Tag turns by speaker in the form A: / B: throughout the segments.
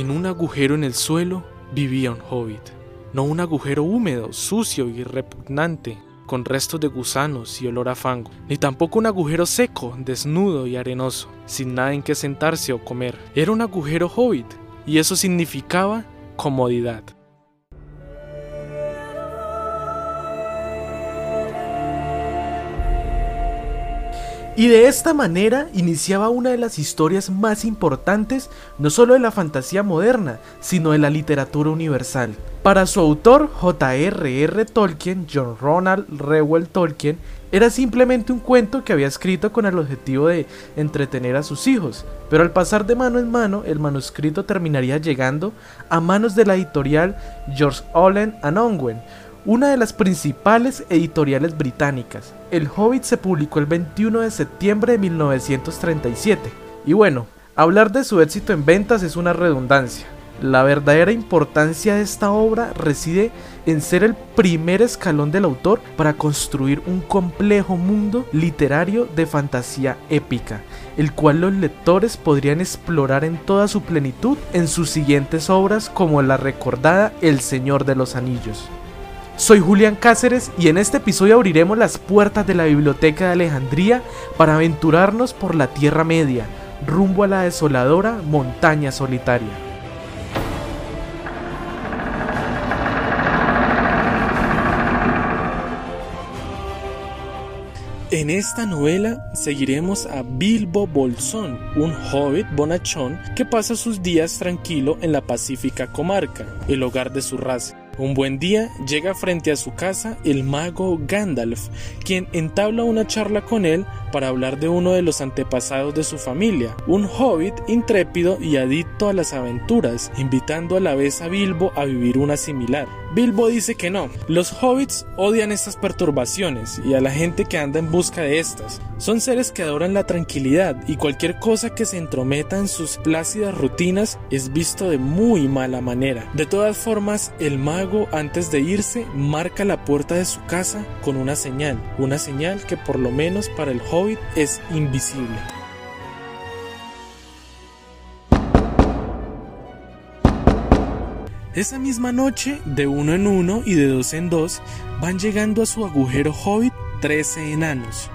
A: En un agujero en el suelo vivía un hobbit. No un agujero húmedo, sucio y repugnante, con restos de gusanos y olor a fango, ni tampoco un agujero seco, desnudo y arenoso, sin nada en que sentarse o comer. Era un agujero hobbit, y eso significaba comodidad.
B: Y de esta manera iniciaba una de las historias más importantes no solo de la fantasía moderna, sino de la literatura universal. Para su autor, J.R.R. Tolkien, John Ronald Reuel Tolkien, era simplemente un cuento que había escrito con el objetivo de entretener a sus hijos, pero al pasar de mano en mano, el manuscrito terminaría llegando a manos de la editorial George Allen and Unwin, una de las principales editoriales británicas. El Hobbit se publicó el 21 de septiembre de 1937. Y bueno, hablar de su éxito en ventas es una redundancia. La verdadera importancia de esta obra reside en ser el primer escalón del autor para construir un complejo mundo literario de fantasía épica, el cual los lectores podrían explorar en toda su plenitud en sus siguientes obras como la recordada El Señor de los Anillos. Soy Julián Cáceres y en este episodio abriremos las puertas de la Biblioteca de Alejandría para aventurarnos por la Tierra Media, rumbo a la desoladora montaña solitaria.
A: En esta novela seguiremos a Bilbo Bolsón, un hobbit bonachón que pasa sus días tranquilo en la pacífica comarca, el hogar de su raza. Un buen día llega frente a su casa el mago Gandalf, quien entabla una charla con él para hablar de uno de los antepasados de su familia, un hobbit intrépido y adicto a las aventuras, invitando a la vez a Bilbo a vivir una similar. Bilbo dice que no, los hobbits odian estas perturbaciones y a la gente que anda en busca de estas. Son seres que adoran la tranquilidad y cualquier cosa que se entrometa en sus plácidas rutinas es visto de muy mala manera. De todas formas, el mago antes de irse marca la puerta de su casa con una señal, una señal que por lo menos para el hobbit es invisible. Esa misma noche, de uno en uno y de dos en dos, van llegando a su agujero hobbit 13 enanos.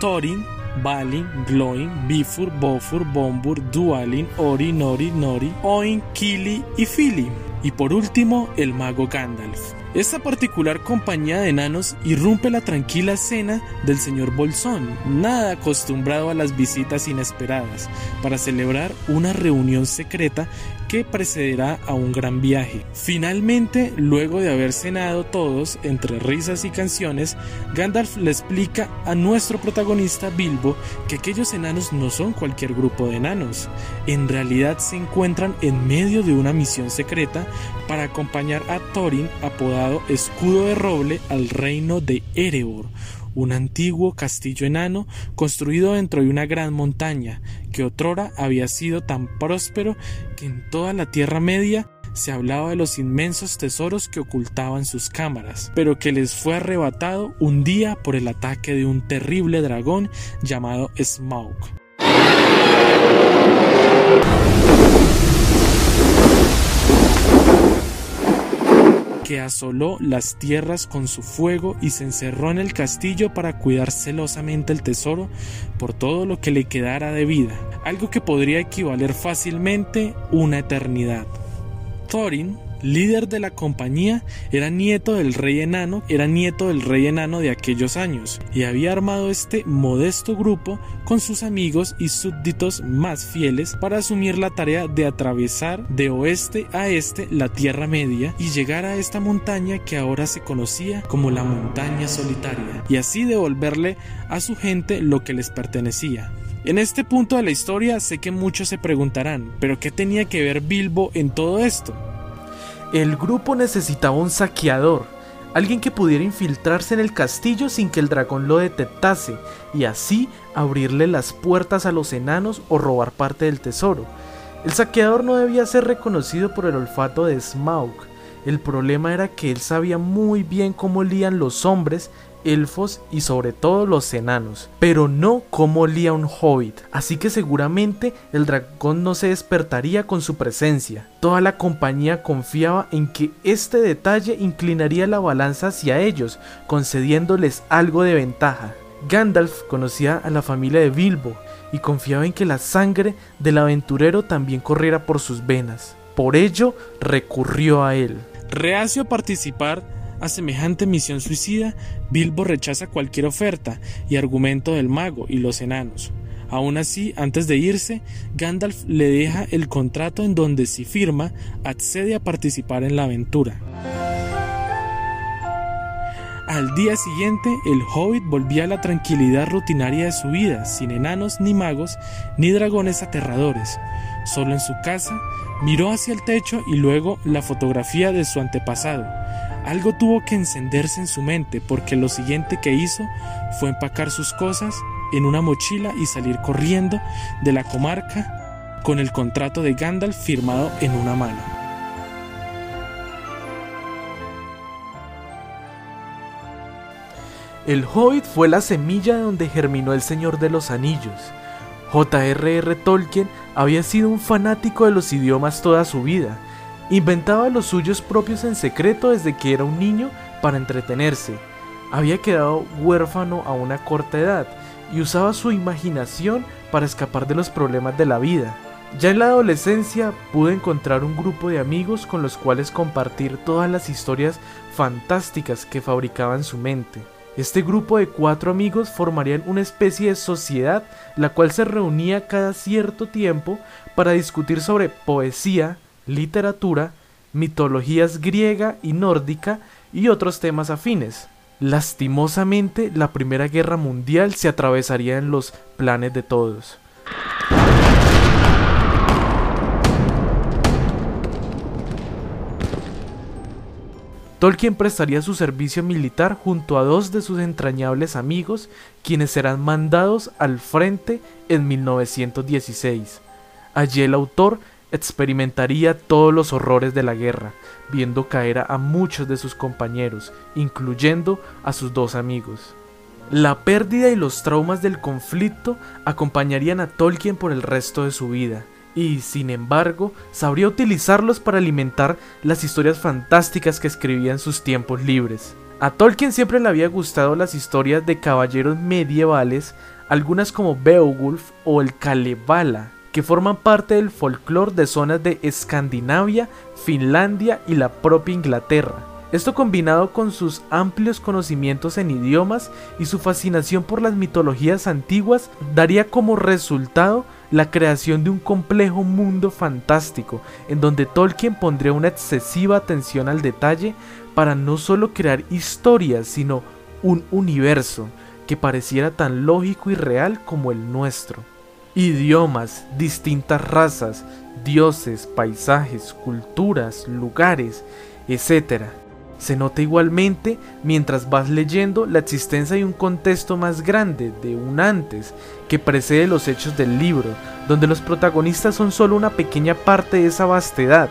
A: Thorin, Balin, Gloin, Bifur, Bofur, Bombur, Dualin, Ori, Nori, Nori, Oin, Kili y Fili. Y por último, el mago Gandalf. Esta particular compañía de enanos irrumpe la tranquila escena del señor Bolsón, nada acostumbrado a las visitas inesperadas, para celebrar una reunión secreta que precederá a un gran viaje. Finalmente, luego de haber cenado todos entre risas y canciones, Gandalf le explica a nuestro protagonista Bilbo que aquellos enanos no son cualquier grupo de enanos, en realidad se encuentran en medio de una misión secreta para acompañar a Thorin apodado Escudo de Roble al reino de Erebor, un antiguo castillo enano construido dentro de una gran montaña, que otrora había sido tan próspero que en toda la Tierra Media se hablaba de los inmensos tesoros que ocultaban sus cámaras, pero que les fue arrebatado un día por el ataque de un terrible dragón llamado Smaug. Que asoló las tierras con su fuego y se encerró en el castillo para cuidar celosamente el tesoro por todo lo que le quedara de vida, algo que podría equivaler fácilmente una eternidad. Thorin líder de la compañía, era nieto del rey enano, era nieto del rey enano de aquellos años, y había armado este modesto grupo con sus amigos y súbditos más fieles para asumir la tarea de atravesar de oeste a este la Tierra Media y llegar a esta montaña que ahora se conocía como la montaña solitaria, y así devolverle a su gente lo que les pertenecía. En este punto de la historia sé que muchos se preguntarán, pero ¿qué tenía que ver Bilbo en todo esto?
B: El grupo necesitaba un saqueador, alguien que pudiera infiltrarse en el castillo sin que el dragón lo detectase y así abrirle las puertas a los enanos o robar parte del tesoro. El saqueador no debía ser reconocido por el olfato de Smaug. El problema era que él sabía muy bien cómo olían los hombres elfos y sobre todo los enanos, pero no como olía un hobbit, así que seguramente el dragón no se despertaría con su presencia. Toda la compañía confiaba en que este detalle inclinaría la balanza hacia ellos, concediéndoles algo de ventaja. Gandalf conocía a la familia de Bilbo y confiaba en que la sangre del aventurero también corriera por sus venas. Por ello recurrió a él.
A: Reacio a participar a semejante misión suicida, Bilbo rechaza cualquier oferta y argumento del mago y los enanos. Aún así, antes de irse, Gandalf le deja el contrato en donde si firma, accede a participar en la aventura. Al día siguiente, el hobbit volvía a la tranquilidad rutinaria de su vida, sin enanos ni magos, ni dragones aterradores. Solo en su casa, miró hacia el techo y luego la fotografía de su antepasado. Algo tuvo que encenderse en su mente porque lo siguiente que hizo fue empacar sus cosas en una mochila y salir corriendo de la comarca con el contrato de Gandalf firmado en una mano.
B: El Hobbit fue la semilla donde germinó el Señor de los Anillos. J.R.R. Tolkien había sido un fanático de los idiomas toda su vida. Inventaba los suyos propios en secreto desde que era un niño para entretenerse. Había quedado huérfano a una corta edad y usaba su imaginación para escapar de los problemas de la vida. Ya en la adolescencia pudo encontrar un grupo de amigos con los cuales compartir todas las historias fantásticas que fabricaba en su mente. Este grupo de cuatro amigos formarían una especie de sociedad la cual se reunía cada cierto tiempo para discutir sobre poesía, literatura, mitologías griega y nórdica y otros temas afines. Lastimosamente, la Primera Guerra Mundial se atravesaría en los planes de todos. Tolkien prestaría su servicio militar junto a dos de sus entrañables amigos, quienes serán mandados al frente en 1916. Allí el autor experimentaría todos los horrores de la guerra, viendo caer a muchos de sus compañeros, incluyendo a sus dos amigos. La pérdida y los traumas del conflicto acompañarían a Tolkien por el resto de su vida, y, sin embargo, sabría utilizarlos para alimentar las historias fantásticas que escribía en sus tiempos libres. A Tolkien siempre le había gustado las historias de caballeros medievales, algunas como Beowulf o el Kalevala, que forman parte del folclore de zonas de Escandinavia, Finlandia y la propia Inglaterra. Esto combinado con sus amplios conocimientos en idiomas y su fascinación por las mitologías antiguas daría como resultado la creación de un complejo mundo fantástico en donde Tolkien pondría una excesiva atención al detalle para no solo crear historias sino un universo que pareciera tan lógico y real como el nuestro. Idiomas, distintas razas, dioses, paisajes, culturas, lugares, etc se nota igualmente mientras vas leyendo la existencia de un contexto más grande, de un antes, que precede los hechos del libro, donde los protagonistas son solo una pequeña parte de esa vastedad.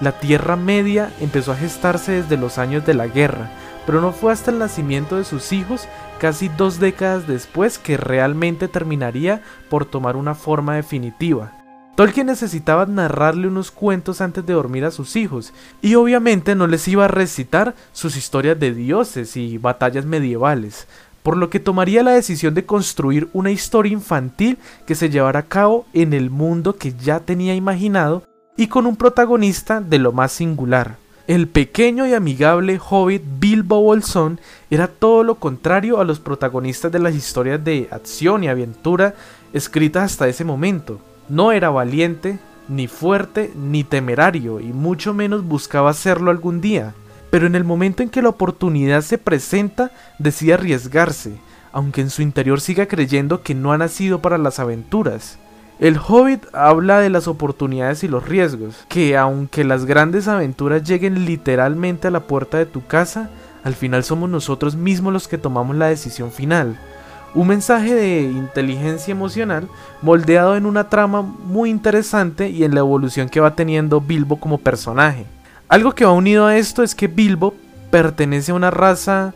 B: La Tierra Media empezó a gestarse desde los años de la guerra, pero no fue hasta el nacimiento de sus hijos, casi dos décadas después, que realmente terminaría por tomar una forma definitiva. Tolkien necesitaba narrarle unos cuentos antes de dormir a sus hijos, y obviamente no les iba a recitar sus historias de dioses y batallas medievales, por lo que tomaría la decisión de construir una historia infantil que se llevara a cabo en el mundo que ya tenía imaginado y con un protagonista de lo más singular. El pequeño y amigable hobbit Bilbo Bolsón era todo lo contrario a los protagonistas de las historias de acción y aventura escritas hasta ese momento. No era valiente, ni fuerte, ni temerario, y mucho menos buscaba hacerlo algún día. Pero en el momento en que la oportunidad se presenta, decide arriesgarse, aunque en su interior siga creyendo que no ha nacido para las aventuras. El Hobbit habla de las oportunidades y los riesgos, que aunque las grandes aventuras lleguen literalmente a la puerta de tu casa, al final somos nosotros mismos los que tomamos la decisión final. Un mensaje de inteligencia emocional moldeado en una trama muy interesante y en la evolución que va teniendo Bilbo como personaje. Algo que va unido a esto es que Bilbo pertenece a una raza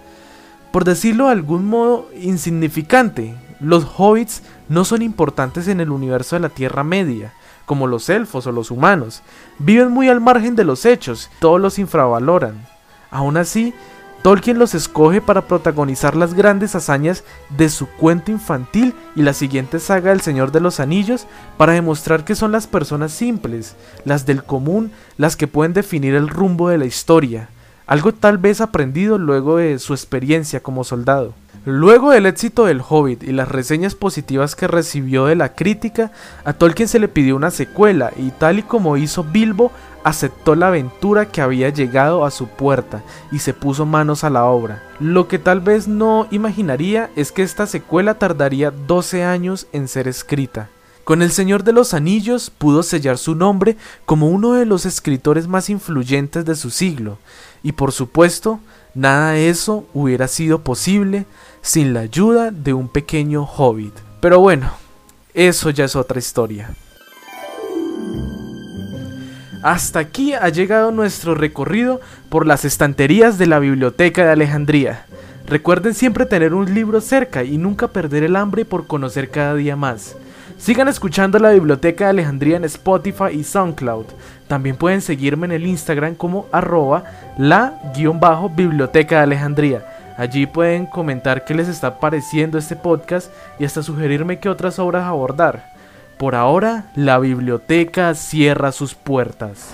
B: por decirlo de algún modo, insignificante. Los hobbits no son importantes en el universo de la Tierra Media, como los elfos o los humanos. Viven muy al margen de los hechos, todos los infravaloran. Aún así, Tolkien los escoge para protagonizar las grandes hazañas de su cuento infantil y la siguiente saga del Señor de los Anillos para demostrar que son las personas simples, las del común, las que pueden definir el rumbo de la historia, algo tal vez aprendido luego de su experiencia como soldado. Luego del éxito del Hobbit y las reseñas positivas que recibió de la crítica, a Tolkien se le pidió una secuela y tal y como hizo Bilbo, aceptó la aventura que había llegado a su puerta y se puso manos a la obra. Lo que tal vez no imaginaría es que esta secuela tardaría 12 años en ser escrita. Con El Señor de los Anillos pudo sellar su nombre como uno de los escritores más influyentes de su siglo, y por supuesto, nada de eso hubiera sido posible sin la ayuda de un pequeño hobbit. Pero bueno, eso ya es otra historia. Hasta aquí ha llegado nuestro recorrido por las estanterías de la Biblioteca de Alejandría. Recuerden siempre tener un libro cerca y nunca perder el hambre por conocer cada día más. Sigan escuchando la Biblioteca de Alejandría en Spotify y SoundCloud. También pueden seguirme en el Instagram como arroba la-biblioteca de Alejandría. Allí pueden comentar qué les está pareciendo este podcast y hasta sugerirme qué otras obras abordar. Por ahora, la biblioteca cierra sus puertas.